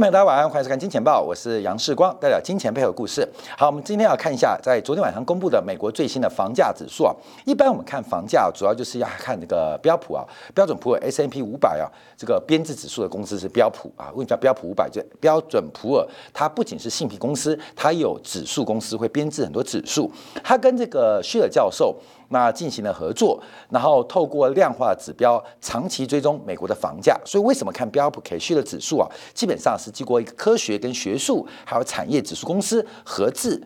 朋友，大家晚上好，欢迎收看《金钱报》，我是杨世光，代表金钱配合故事。好，我们今天要看一下，在昨天晚上公布的美国最新的房价指数啊。一般我们看房价，主要就是要看这个标普啊，标准普尔 S M P 五百啊，这个编制指数的公司是标普啊。为什么叫标普五百？就标准普尔，它不仅是信评公司，它有指数公司会编制很多指数。它跟这个希尔教授。那进行了合作，然后透过量化指标长期追踪美国的房价，所以为什么看标普 K 需的指数啊？基本上是经过一个科学跟学术还有产业指数公司合制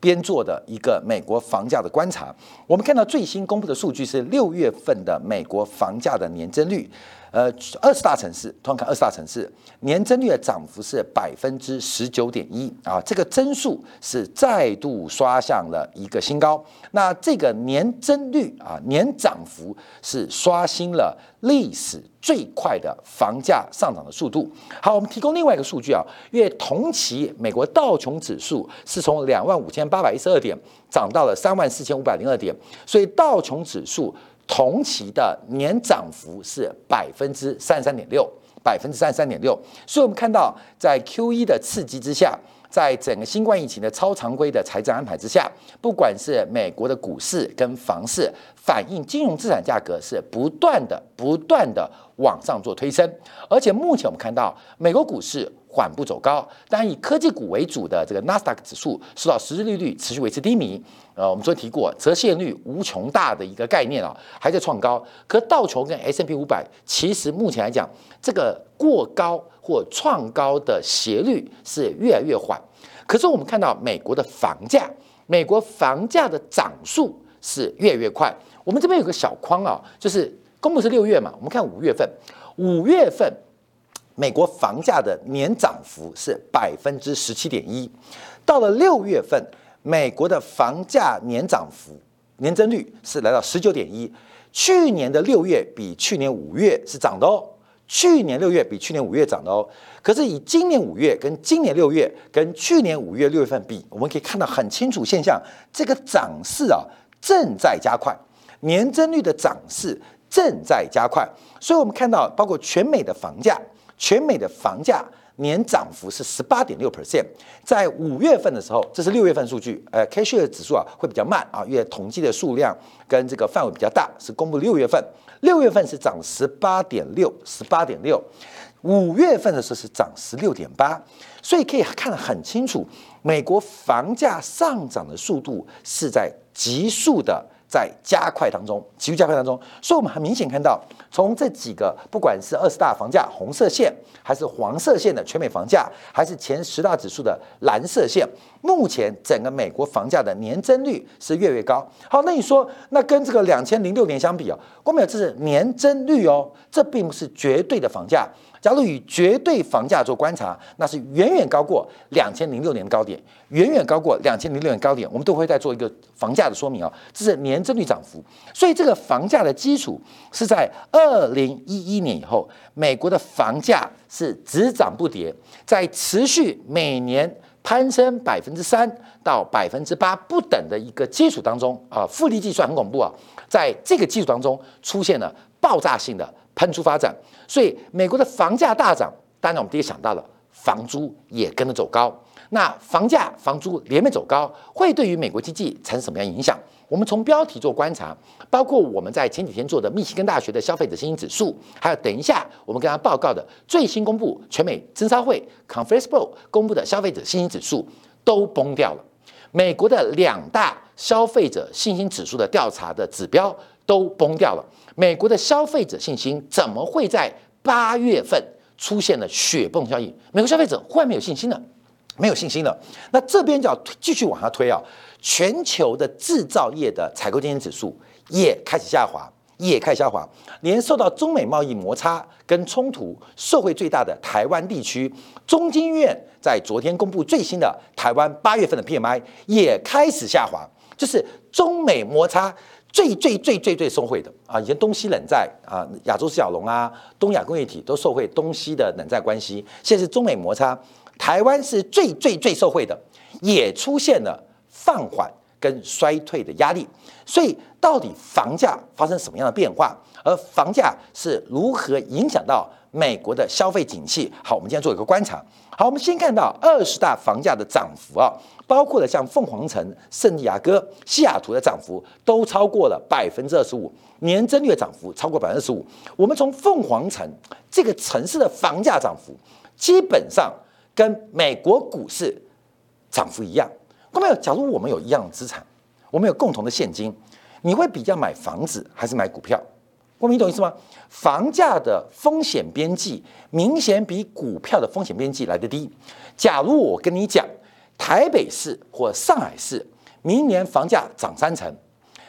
编做的一个美国房价的观察。我们看到最新公布的数据是六月份的美国房价的年增率。呃，二十大城市，通常看二十大城市年增率的涨幅是百分之十九点一啊，这个增速是再度刷向了一个新高。那这个年增率啊，年涨幅是刷新了历史最快的房价上涨的速度。好，我们提供另外一个数据啊，因为同期美国道琼指数是从两万五千八百一十二点涨到了三万四千五百零二点，所以道琼指数。同期的年涨幅是百分之三十三点六，百分之三十三点六。所以，我们看到在 Q 一的刺激之下，在整个新冠疫情的超常规的财政安排之下，不管是美国的股市跟房市，反映金融资产价格是不断的、不断的往上做推升。而且，目前我们看到美国股市。缓步走高，当然以科技股为主的这个纳斯达克指数受到实质利率持续维持低迷。呃，我们昨天提过折现率无穷大的一个概念啊，还在创高。可道琼跟 S M P 五百其实目前来讲，这个过高或创高的斜率是越来越缓。可是我们看到美国的房价，美国房价的涨速是越来越快。我们这边有个小框啊，就是公布是六月嘛，我们看五月份，五月份。美国房价的年涨幅是百分之十七点一，到了六月份，美国的房价年涨幅年增率是来到十九点一。去年的六月比去年五月是涨的哦，去年六月比去年五月涨的哦。可是以今年五月跟今年六月跟去年五月六月份比，我们可以看到很清楚现象，这个涨势啊正在加快，年增率的涨势正在加快。所以我们看到，包括全美的房价。全美的房价年涨幅是十八点六 percent，在五月份的时候，这是六月份数据，呃，K 线的指数啊会比较慢啊，因为统计的数量跟这个范围比较大，是公布六月份，六月份是涨十八点六，十八点六，五月份的时候是涨十六点八，所以可以看得很清楚，美国房价上涨的速度是在急速的。在加快当中，急剧加快当中，所以我们很明显看到，从这几个不管是二十大房价红色线，还是黄色线的全美房价，还是前十大指数的蓝色线，目前整个美国房价的年增率是越来越高。好，那你说，那跟这个两千零六年相比啊，我们有这是年增率哦，这并不是绝对的房价。假如以绝对房价做观察，那是远远高过两千零六年的高点，远远高过两千零六年高点。我们都会再做一个房价的说明啊，这是年增率涨幅。所以这个房价的基础是在二零一一年以后，美国的房价是只涨不跌，在持续每年攀升百分之三到百分之八不等的一个基础当中啊，复利计算很恐怖啊，在这个基础当中出现了爆炸性的。喷出发展，所以美国的房价大涨，当然我们第一个想到了房租也跟着走高。那房价、房租连袂走高，会对于美国经济产生什么样影响？我们从标题做观察，包括我们在前几天做的密西根大学的消费者信心指数，还有等一下我们跟他报告的最新公布全美增商会 Conference Board 公布的消费者信心指数都崩掉了。美国的两大消费者信心指数的调查的指标都崩掉了。美国的消费者信心怎么会在八月份出现了雪崩效应？美国消费者忽然没有信心了，没有信心了。那这边就要继续往下推啊，全球的制造业的采购经理指数也开始下滑，也开始下滑。连受到中美贸易摩擦跟冲突受惠最大的台湾地区，中经院在昨天公布最新的台湾八月份的 PMI 也开始下滑，就是中美摩擦。最最最最最受惠的啊，以前东西冷战啊，亚洲四小龙啊，东亚工业体都受惠东西的冷战关系。现在是中美摩擦，台湾是最最最受惠的，也出现了放缓跟衰退的压力。所以，到底房价发生什么样的变化？而房价是如何影响到美国的消费景气。好，我们今天做一个观察。好，我们先看到二十大房价的涨幅啊，包括了像凤凰城、圣地亚哥、西雅图的涨幅都超过了百分之二十五，年增率涨幅超过百分之十五。我们从凤凰城这个城市的房价涨幅，基本上跟美国股市涨幅一样。那么，假如我们有一样资产，我们有共同的现金，你会比较买房子还是买股票？我们懂意思吗？房价的风险边际明显比股票的风险边际来得低。假如我跟你讲，台北市或上海市明年房价涨三成，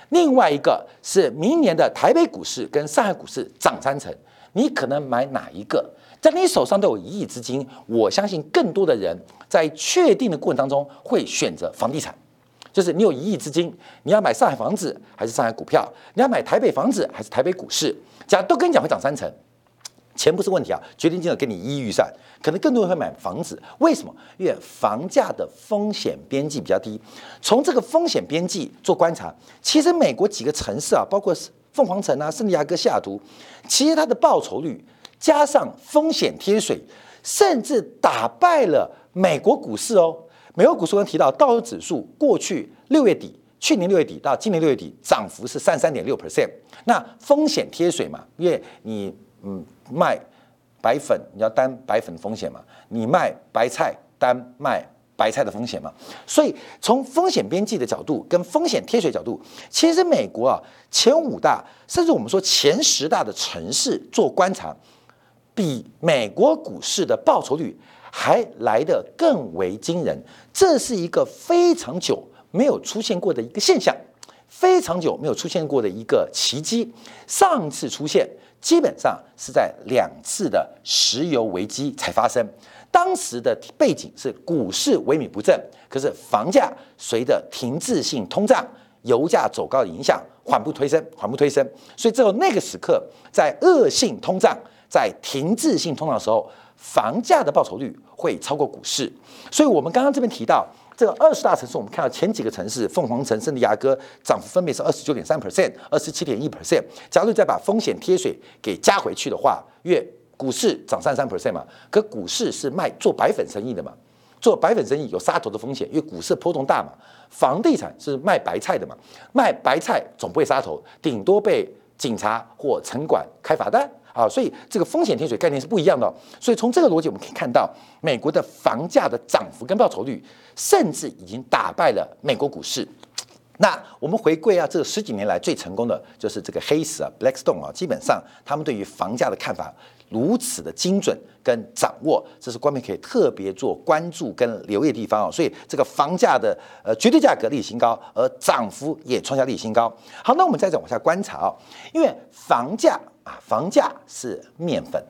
另外一个是明年的台北股市跟上海股市涨三成，你可能买哪一个？在你手上都有一亿资金，我相信更多的人在确定的过程当中会选择房地产。就是你有一亿资金，你要买上海房子还是上海股票？你要买台北房子还是台北股市？假如都跟你讲会涨三成，钱不是问题啊，决定金额给你一亿预算，可能更多人会买房子。为什么？因为房价的风险边际比较低。从这个风险边际做观察，其实美国几个城市啊，包括凤凰城啊、圣地亚哥、西雅图，其实它的报酬率加上风险贴水，甚至打败了美国股市哦。美国股市刚提到，道琼指数过去六月底，去年六月底到今年六月底，涨幅是三三点六 percent。那风险贴水嘛，因为你嗯卖白粉，你要担白粉的风险嘛；你卖白菜，担卖白菜的风险嘛。所以从风险边际的角度跟风险贴水角度，其实美国啊前五大，甚至我们说前十大的城市做观察，比美国股市的报酬率。还来得更为惊人，这是一个非常久没有出现过的一个现象，非常久没有出现过的一个奇迹。上次出现基本上是在两次的石油危机才发生，当时的背景是股市萎靡不振，可是房价随着停滞性通胀、油价走高的影响缓步推升，缓步推升。所以只有那个时刻，在恶性通胀、在停滞性通胀的时候。房价的报酬率会超过股市，所以我们刚刚这边提到这个二十大城市，我们看到前几个城市，凤凰城、圣地亚哥涨幅分别是二十九点三 percent、二十七点一 percent。假如再把风险贴水给加回去的话，月股市涨三三 percent 嘛，可股市是卖做白粉生意的嘛，做白粉生意有杀头的风险，因为股市波动大嘛。房地产是卖白菜的嘛，卖白菜总不会杀头，顶多被警察或城管开罚单。啊，所以这个风险贴水概念是不一样的。所以从这个逻辑，我们可以看到，美国的房价的涨幅跟报酬率，甚至已经打败了美国股市。那我们回归啊，这十几年来最成功的就是这个黑石啊，Blackstone 啊，基本上他们对于房价的看法如此的精准跟掌握，这是官媒可以特别做关注跟留意的地方啊。所以这个房价的呃绝对价格历史新高，而涨幅也创下历史新高。好，那我们再再往下观察啊，因为房价。房价是面粉，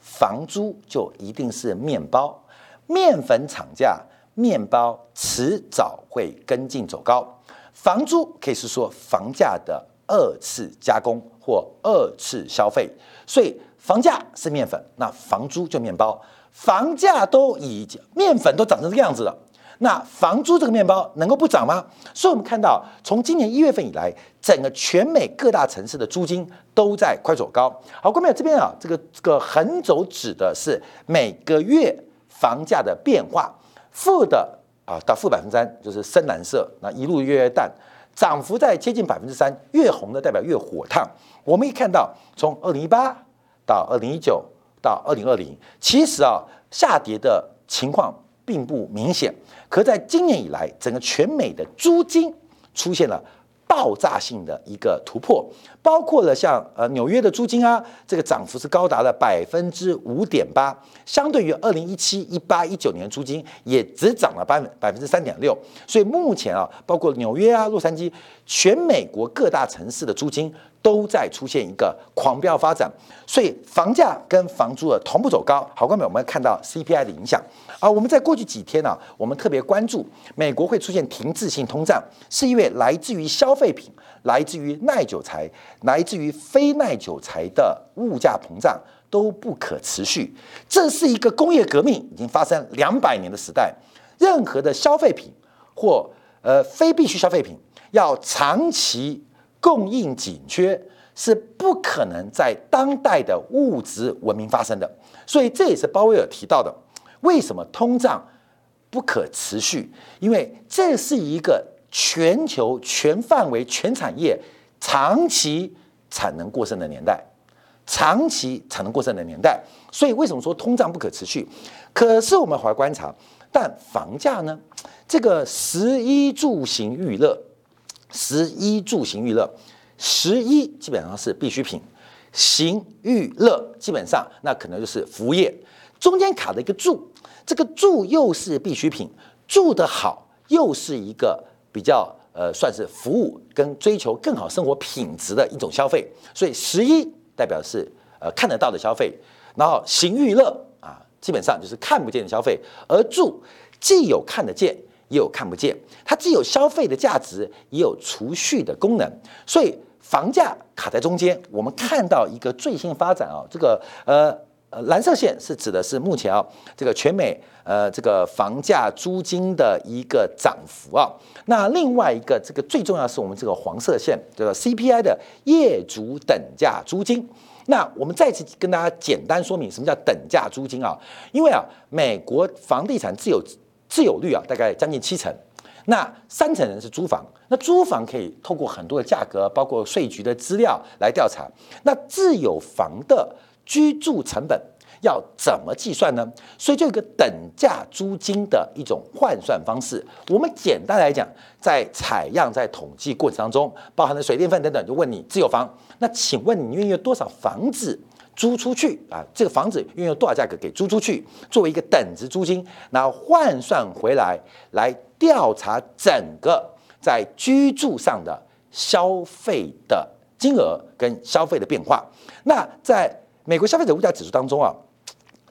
房租就一定是面包。面粉涨价，面包迟早会跟进走高。房租可以是说房价的二次加工或二次消费，所以房价是面粉，那房租就面包。房价都已经面粉都涨成这个样子了。那房租这个面包能够不涨吗？所以我们看到，从今年一月份以来，整个全美各大城市的租金都在快走高。好，各位这边啊，这个这个横轴指的是每个月房价的变化，负的啊到负百分之三就是深蓝色，那一路越越淡，涨幅在接近百分之三，越红的代表越火烫。我们一看到，从二零一八到二零一九到二零二零，其实啊下跌的情况。并不明显，可在今年以来，整个全美的租金出现了爆炸性的一个突破，包括了像呃纽约的租金啊，这个涨幅是高达了百分之五点八，相对于二零一七、一八、一九年租金也只涨了百分百分之三点六，所以目前啊，包括纽约啊、洛杉矶，全美国各大城市的租金都在出现一个狂飙发展，所以房价跟房租的同步走高。好，观众，我们看到 CPI 的影响。啊，我们在过去几天呢，我们特别关注美国会出现停滞性通胀，是因为来自于消费品、来自于耐久材、来自于非耐久材的物价膨胀都不可持续。这是一个工业革命已经发生两百年的时代，任何的消费品或呃非必需消费品要长期供应紧缺，是不可能在当代的物质文明发生的。所以这也是鲍威尔提到的，为什么通胀不可持续？因为这是一个全球全范围全产业长期产能过剩的年代，长期产能过剩的年代。所以为什么说通胀不可持续？可是我们还观察，但房价呢？这个食衣住行娱乐，食衣住行娱乐，食衣基本上是必需品，行娱乐基本上那可能就是服务业，中间卡的一个住，这个住又是必需品，住得好又是一个比较呃算是服务跟追求更好生活品质的一种消费，所以食衣代表是呃看得到的消费，然后行娱乐啊基本上就是看不见的消费，而住既有看得见。也有看不见，它既有消费的价值，也有储蓄的功能，所以房价卡在中间。我们看到一个最新发展啊，这个呃呃蓝色线是指的是目前啊这个全美呃这个房价租金的一个涨幅啊。那另外一个这个最重要是我们这个黄色线，叫做 CPI 的业主等价租金。那我们再次跟大家简单说明什么叫等价租金啊？因为啊美国房地产自有。自有率啊，大概将近七成，那三成人是租房，那租房可以透过很多的价格，包括税局的资料来调查。那自有房的居住成本要怎么计算呢？所以就有一个等价租金的一种换算方式。我们简单来讲，在采样在统计过程当中，包含了水电费等等，就问你自有房，那请问你愿意多少房子？租出去啊，这个房子运用多少价格给租出去，作为一个等值租金，然后换算回来，来调查整个在居住上的消费的金额跟消费的变化。那在美国消费者物价指数当中啊，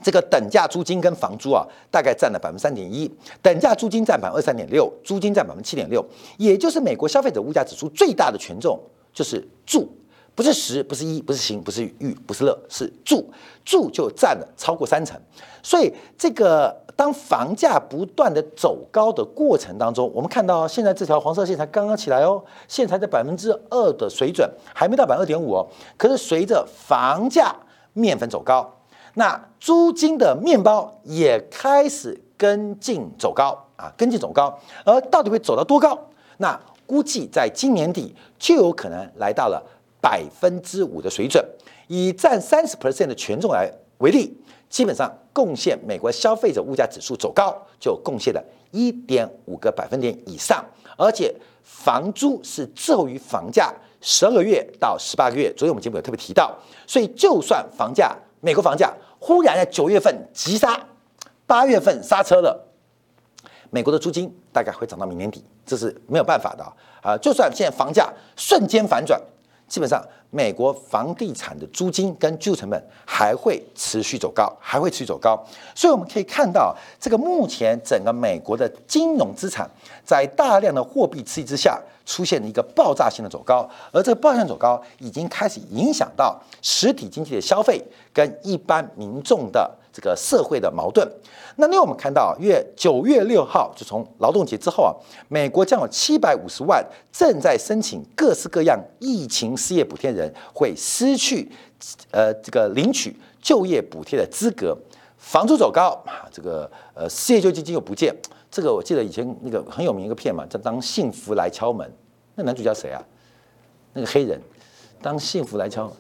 这个等价租金跟房租啊，大概占了百分之三点一，等价租金占百分之二三点六，租金占百分之七点六，也就是美国消费者物价指数最大的权重就是住。不是食，不是衣，不是行，不是欲，不是乐，是住，住就占了超过三成。所以这个当房价不断的走高的过程当中，我们看到现在这条黄色线才刚刚起来哦，现在在百分之二的水准，还没到百分之二点五哦。可是随着房价面粉走高，那租金的面包也开始跟进走高啊，跟进走高，而到底会走到多高？那估计在今年底就有可能来到了。百分之五的水准，以占三十 percent 的权重来为例，基本上贡献美国消费者物价指数走高，就贡献了一点五个百分点以上。而且房租是滞后于房价十二个月到十八个月。昨天我们节目有特别提到，所以就算房价美国房价忽然在九月份急刹，八月份刹车了，美国的租金大概会涨到明年底，这是没有办法的啊！就算现在房价瞬间反转。基本上，美国房地产的租金跟居住成本还会持续走高，还会持续走高。所以我们可以看到，这个目前整个美国的金融资产在大量的货币刺激之下，出现了一个爆炸性的走高，而这个爆炸性走高已经开始影响到实体经济的消费跟一般民众的。这个社会的矛盾。那另外我们看到，月九月六号，就从劳动节之后啊，美国将有七百五十万正在申请各式各样疫情失业补贴人会失去呃这个领取就业补贴的资格。房租走高啊，这个呃失业救济金又不见。这个我记得以前那个很有名一个片嘛，叫《当幸福来敲门》，那男主角谁啊？那个黑人，当幸福来敲门。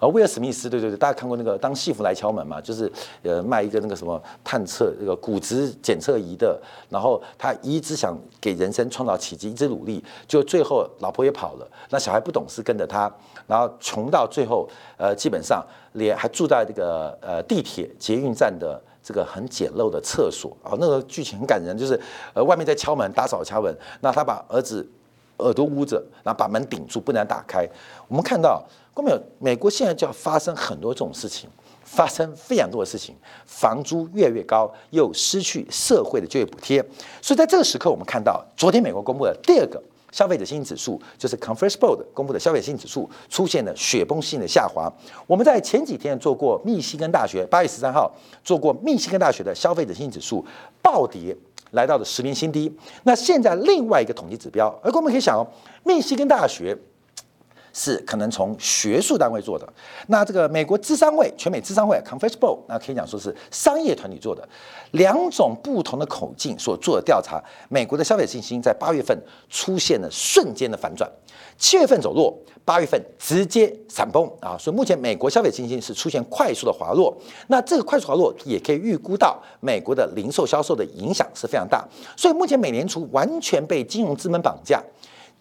而威尔史密斯，对对对，大家看过那个《当幸福来敲门》嘛？就是呃卖一个那个什么探测那个骨质检测仪的，然后他一直想给人生创造奇迹，一直努力，就最后老婆也跑了，那小孩不懂事跟着他，然后穷到最后，呃，基本上连还住在这个呃地铁捷运站的这个很简陋的厕所啊，那个剧情很感人，就是呃外面在敲门，打扫敲门，那他把儿子耳朵捂着，然后把门顶住，不能打开。我们看到。后面美国现在就要发生很多这种事情，发生非常多的事情，房租越来越高，又失去社会的就业补贴，所以在这个时刻，我们看到昨天美国公布的第二个消费者信心指数，就是 Conference Board 公布的消费者信心指数出现了雪崩性的下滑。我们在前几天做过密西根大学八月十三号做过密西根大学的消费者信心指数暴跌，来到了十年新低。那现在另外一个统计指标，而我们可以想哦，密西根大学。是可能从学术单位做的，那这个美国智商会、全美智商会 （Conference Board） 那可以讲说是商业团体做的，两种不同的口径所做的调查，美国的消费信心在八月份出现了瞬间的反转，七月份走弱，八月份直接闪崩。啊！所以目前美国消费信心是出现快速的滑落，那这个快速滑落也可以预估到美国的零售销售的影响是非常大，所以目前美联储完全被金融资本绑架，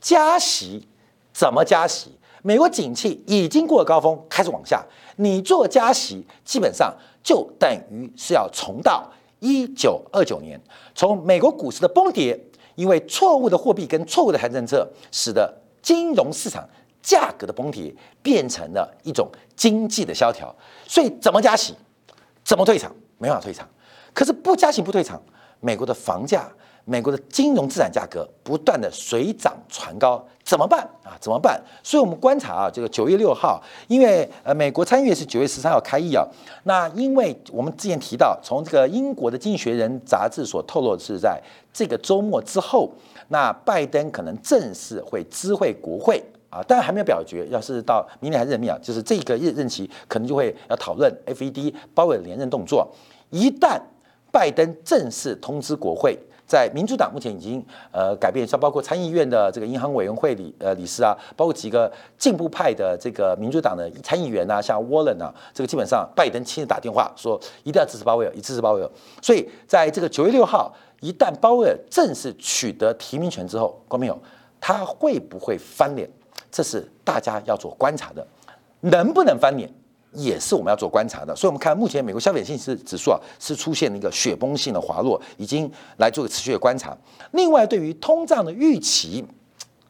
加息怎么加息？美国景气已经过了高峰，开始往下。你做加息，基本上就等于是要重到一九二九年，从美国股市的崩跌，因为错误的货币跟错误的财政策，使得金融市场价格的崩跌变成了一种经济的萧条。所以怎么加息，怎么退场，没办法退场。可是不加息不退场，美国的房价。美国的金融资产价格不断的水涨船高，怎么办啊？怎么办？所以我们观察啊，这个九月六号，因为呃，美国参议院是九月十三号开议啊。那因为我们之前提到，从这个英国的《经济学人》杂志所透露的是，在这个周末之后，那拜登可能正式会知会国会啊，但还没有表决。要是到明年还任命啊，就是这个任任期可能就会要讨论 FED 鲍威尔连任动作。一旦拜登正式通知国会。在民主党目前已经呃改变，像包括参议院的这个银行委员会理呃理事啊，包括几个进步派的这个民主党的参议员啊，像沃伦啊，这个基本上拜登亲自打电话说一定要支持鲍威尔，一支持鲍威尔。所以在这个九月六号，一旦鲍威尔正式取得提名权之后，观众朋友他会不会翻脸？这是大家要做观察的，能不能翻脸？也是我们要做观察的，所以，我们看目前美国消费信心指数啊，是出现了一个雪崩性的滑落，已经来做个持续的观察。另外，对于通胀的预期。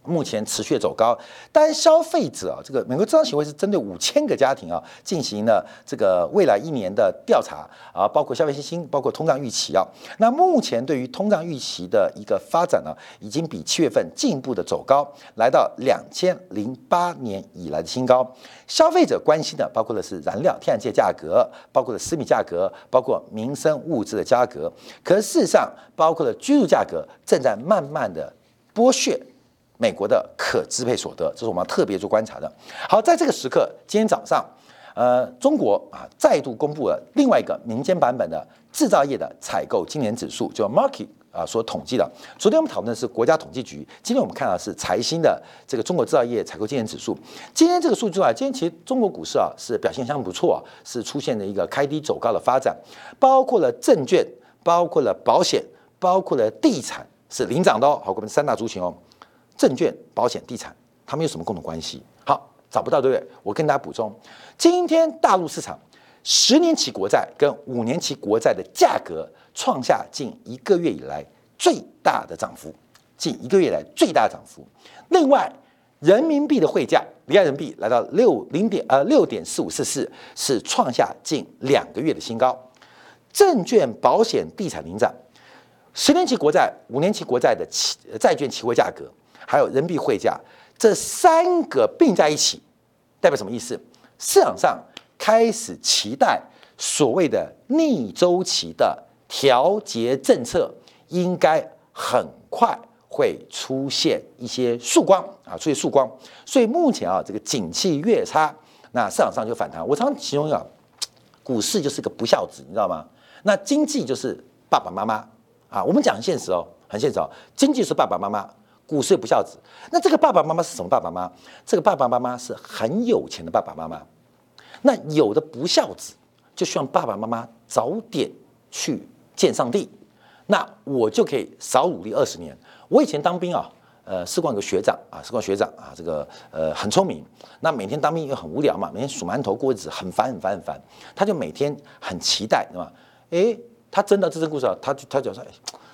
目前持续走高，但消费者啊，这个美国中央协会是针对五千个家庭啊进行了这个未来一年的调查啊，包括消费信心，包括通胀预期啊。那目前对于通胀预期的一个发展呢，已经比七月份进一步的走高，来到两千零八年以来的新高。消费者关心的包括的是燃料、天然气价格，包括了私密价格，包括民生物资的价格。可事实上，包括了居住价格正在慢慢的剥削。美国的可支配所得，这是我们要特别做观察的。好，在这个时刻，今天早上，呃，中国啊再度公布了另外一个民间版本的制造业的采购经年指数，叫 Market 啊所统计的。昨天我们讨论的是国家统计局，今天我们看到是财新的这个中国制造业采购经年指数。今天这个数据啊，今天其实中国股市啊是表现相当不错，啊是出现了一个开低走高的发展，包括了证券，包括了保险，包括了地产是领涨的哦。好，我们三大族群哦。证券、保险、地产，它们有什么共同关系？好，找不到对不对？我跟大家补充，今天大陆市场十年期国债跟五年期国债的价格创下近一个月以来最大的涨幅，近一个月来最大涨幅。另外，人民币的汇价离岸人民币来到六零点呃六点四五四四，是创下近两个月的新高。证券、保险、地产领涨，十年期国债、五年期国债的期债券期货价格。还有人民币汇价，这三个并在一起，代表什么意思？市场上开始期待所谓的逆周期的调节政策，应该很快会出现一些曙光啊，出现曙光。所以目前啊，这个景气越差，那市场上就反弹。我常形容啊，股市就是个不孝子，你知道吗？那经济就是爸爸妈妈啊。我们讲现实哦，很现实哦，经济是爸爸妈妈。股市不孝子，那这个爸爸妈妈是什么爸爸妈妈？这个爸爸妈妈是很有钱的爸爸妈妈。那有的不孝子，就希望爸爸妈妈早点去见上帝，那我就可以少努力二十年。我以前当兵啊，呃，士官有个学长啊，士官学长啊，这个呃很聪明。那每天当兵又很无聊嘛，每天数馒头过日子，很烦很烦很烦。他就每天很期待，对吧？诶，他真的这个故事啊，他他就说。哎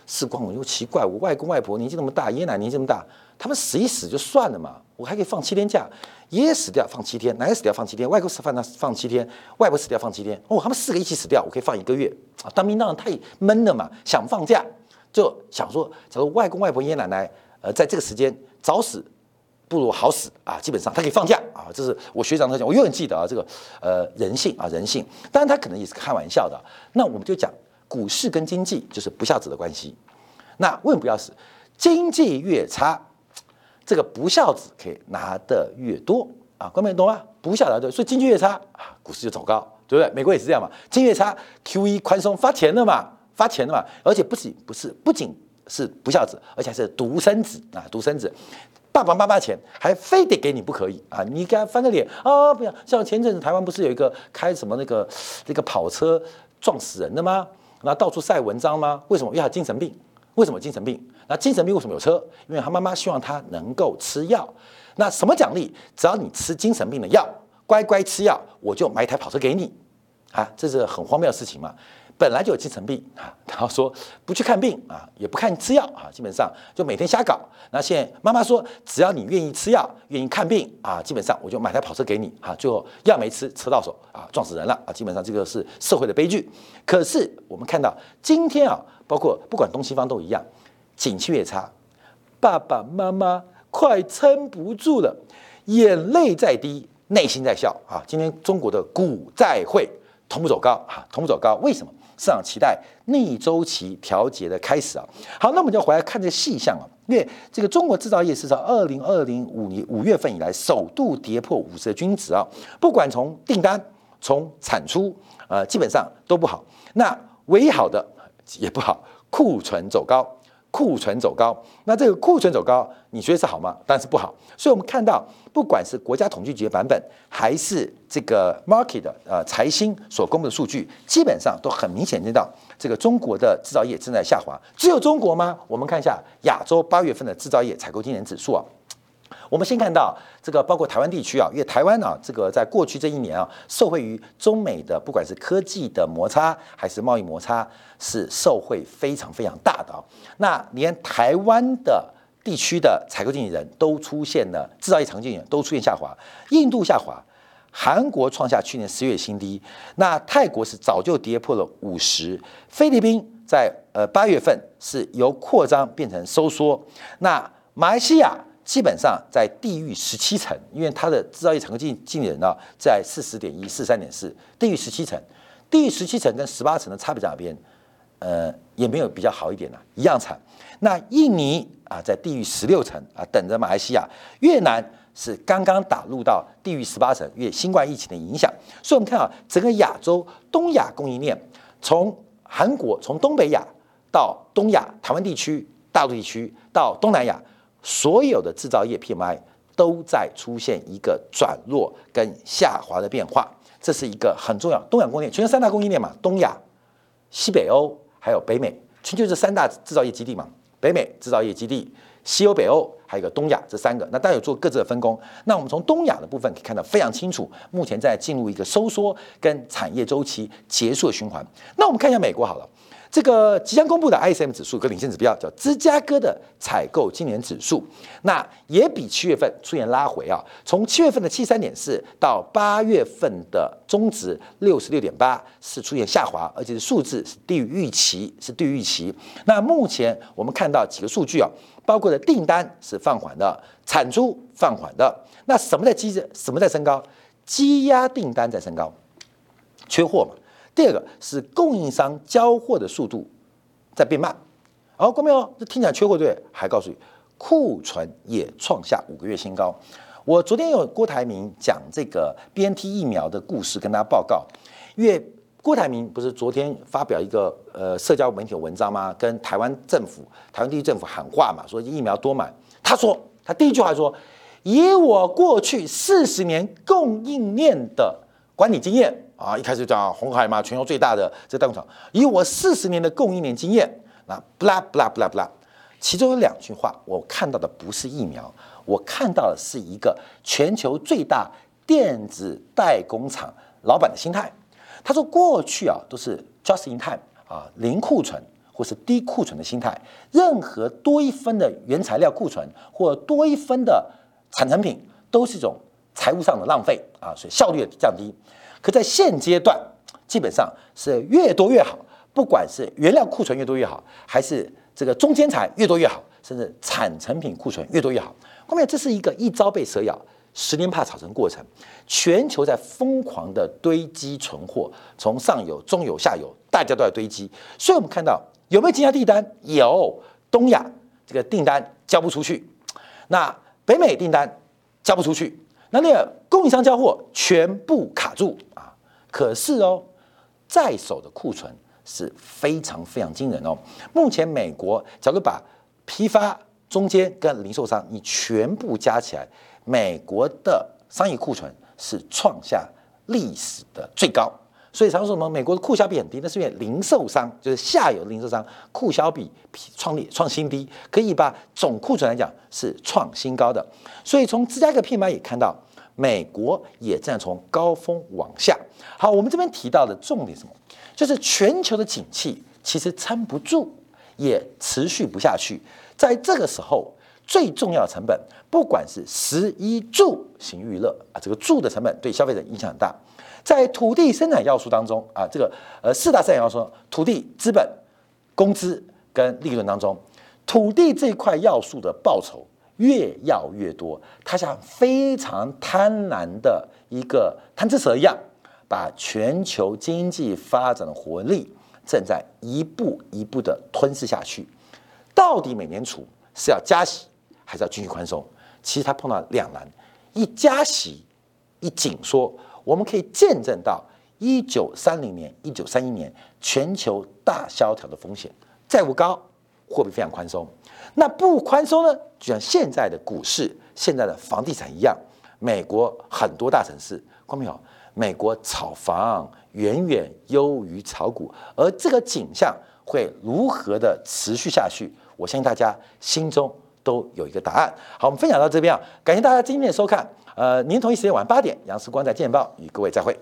时光，我又奇怪，我外公外婆年纪那么大，爷爷奶奶年纪这么大，他们死一死就算了嘛，我还可以放七天假。爷爷死掉放七天，奶奶死掉放七天，外公死放那放七天，外婆死掉放七天。哦，他们四个一起死掉，我可以放一个月啊。当兵当然太闷了嘛，想放假就想说，假如外公外婆爷爷奶奶呃在这个时间早死不如好死啊，基本上他可以放假啊。这是我学长他讲，我永远记得啊，这个呃人性啊人性，当然他可能也是开玩笑的。那我们就讲。股市跟经济就是不孝子的关系。那为什么不要死？经济越差，这个不孝子可以拿得越多啊，观众懂吗？不孝子，所以经济越差啊，股市就走高，对不对？美国也是这样嘛，经济越差，QE 宽松发钱了嘛，发钱了嘛，而且不仅不是不仅是不孝子，而且还是独生子啊，独生子。爸爸妈妈钱还非得给你不可以啊！你给他翻个脸啊！不要像前阵子台湾不是有一个开什么那个那个跑车撞死人的吗？那到处晒文章吗？为什么？因为他精神病。为什么精神病？那精神病为什么有车？因为他妈妈希望他能够吃药。那什么奖励？只要你吃精神病的药，乖乖吃药，我就买一台跑车给你啊！这是很荒谬的事情嘛。本来就有精神病啊，然后说不去看病啊，也不看吃药啊，基本上就每天瞎搞。那现在妈妈说，只要你愿意吃药，愿意看病啊，基本上我就买台跑车给你啊。最后药没吃，车到手啊，撞死人了啊。基本上这个是社会的悲剧。可是我们看到今天啊，包括不管东西方都一样，景气越差，爸爸妈妈快撑不住了，眼泪在滴，内心在笑啊。今天中国的股债会同步走高啊，同步走高，为什么？市场期待逆周期调节的开始啊，好，那我们就回来看这个细项啊，因为这个中国制造业是从二零二零五年五月份以来首度跌破五十的均值啊，不管从订单、从产出，呃，基本上都不好。那唯一好的也不好，库存走高。库存走高，那这个库存走高，你觉得是好吗？当然是不好。所以，我们看到，不管是国家统计局的版本，还是这个 Market 呃财新所公布的数据，基本上都很明显见到，这个中国的制造业正在下滑。只有中国吗？我们看一下亚洲八月份的制造业采购经理指数啊。我们先看到这个，包括台湾地区啊，因为台湾呢，这个在过去这一年啊，受惠于中美的不管是科技的摩擦还是贸易摩擦，是受惠非常非常大的。那连台湾的地区的采购经理人都出现了制造业长经理人都出现下滑，印度下滑，韩国创下去年十月新低，那泰国是早就跌破了五十，菲律宾在呃八月份是由扩张变成收缩，那马来西亚。基本上在地域十七层，因为它的制造业采购经经理人呢在四十点一、四三点四，地域十七层，地域十七层跟十八层的差别在哪边？呃，也没有比较好一点呢，一样惨。那印尼啊，在地域十六层啊，等着马来西亚。越南是刚刚打入到地域十八层，因为新冠疫情的影响。所以，我们看啊，整个亚洲东亚供应链，从韩国，从东北亚到东亚台湾地区、大陆地区到东南亚。所有的制造业 PMI 都在出现一个转弱跟下滑的变化，这是一个很重要。东亚供应链，全球三大供应链嘛，东亚、西北欧还有北美，全球这三大制造业基地嘛，北美制造业基地、西欧、北欧，还有一个东亚，这三个，那大家有做各自的分工。那我们从东亚的部分可以看到非常清楚，目前在进入一个收缩跟产业周期结束的循环。那我们看一下美国好了。这个即将公布的 ISM 指数跟领先指标叫芝加哥的采购经年指数，那也比七月份出现拉回啊，从七月份的七三点四到八月份的中值六十六点八是出现下滑，而且是数字是低于预期，是低于预期。那目前我们看到几个数据啊，包括的订单是放缓的，产出放缓的。那什么在积着？什么在升高？积压订单在升高，缺货嘛。第二个是供应商交货的速度在变慢，好，过没有？这听起来缺货对？还告诉你，库存也创下五个月新高。我昨天有郭台铭讲这个 B N T 疫苗的故事跟大家报告，因为郭台铭不是昨天发表一个呃社交媒体文章吗？跟台湾政府、台湾地区政府喊话嘛，说疫苗多买。他说他第一句话说，以我过去四十年供应链的管理经验。啊，一开始讲红海嘛，全球最大的这代工厂，以我四十年的供应链经验，那不啦不啦不啦不啦，其中有两句话，我看到的不是疫苗，我看到的是一个全球最大电子代工厂老板的心态。他说，过去啊都是 just in time 啊，零库存或是低库存的心态，任何多一分的原材料库存或多一分的产成品，都是一种财务上的浪费啊，所以效率降低。可在现阶段，基本上是越多越好，不管是原料库存越多越好，还是这个中间材越多越好，甚至产成品库存越多越好。后面这是一个一朝被蛇咬，十年怕草绳过程。全球在疯狂的堆积存货，从上游、中游、下游，大家都在堆积。所以我们看到有没有增加订单？有，东亚这个订单交不出去。那北美订单交不出去，那那个供应商交货全部卡住啊。可是哦，在手的库存是非常非常惊人哦。目前美国假如把批发、中间跟零售商你全部加起来，美国的商业库存是创下历史的最高。所以常说什么美国的库销比很低，那是因为零售商就是下游零售商库销比创立创新低，可以把总库存来讲是创新高的。所以从芝加哥 PMI 也看到，美国也正从高峰往下。好，我们这边提到的重点什么？就是全球的景气其实撑不住，也持续不下去。在这个时候，最重要的成本，不管是食衣住行娱乐啊，这个住的成本对消费者影响很大。在土地生产要素当中啊，这个呃四大生产要素：土地、资本、工资跟利润当中，土地这块要素的报酬越要越多，它像非常贪婪的一个贪吃蛇一样，把全球经济发展的活力正在一步一步的吞噬下去。到底美联储是要加息还是要继续宽松？其实它碰到两难：一加息，一紧缩。我们可以见证到一九三零年、一九三一年全球大萧条的风险，债务高，货币非常宽松。那不宽松呢？就像现在的股市、现在的房地产一样，美国很多大城市，看到没有？美国炒房远远优于炒股，而这个景象会如何的持续下去？我相信大家心中都有一个答案。好，我们分享到这边啊，感谢大家今天的收看。呃，您同一时间晚八点，杨思光在《见报》与各位再会。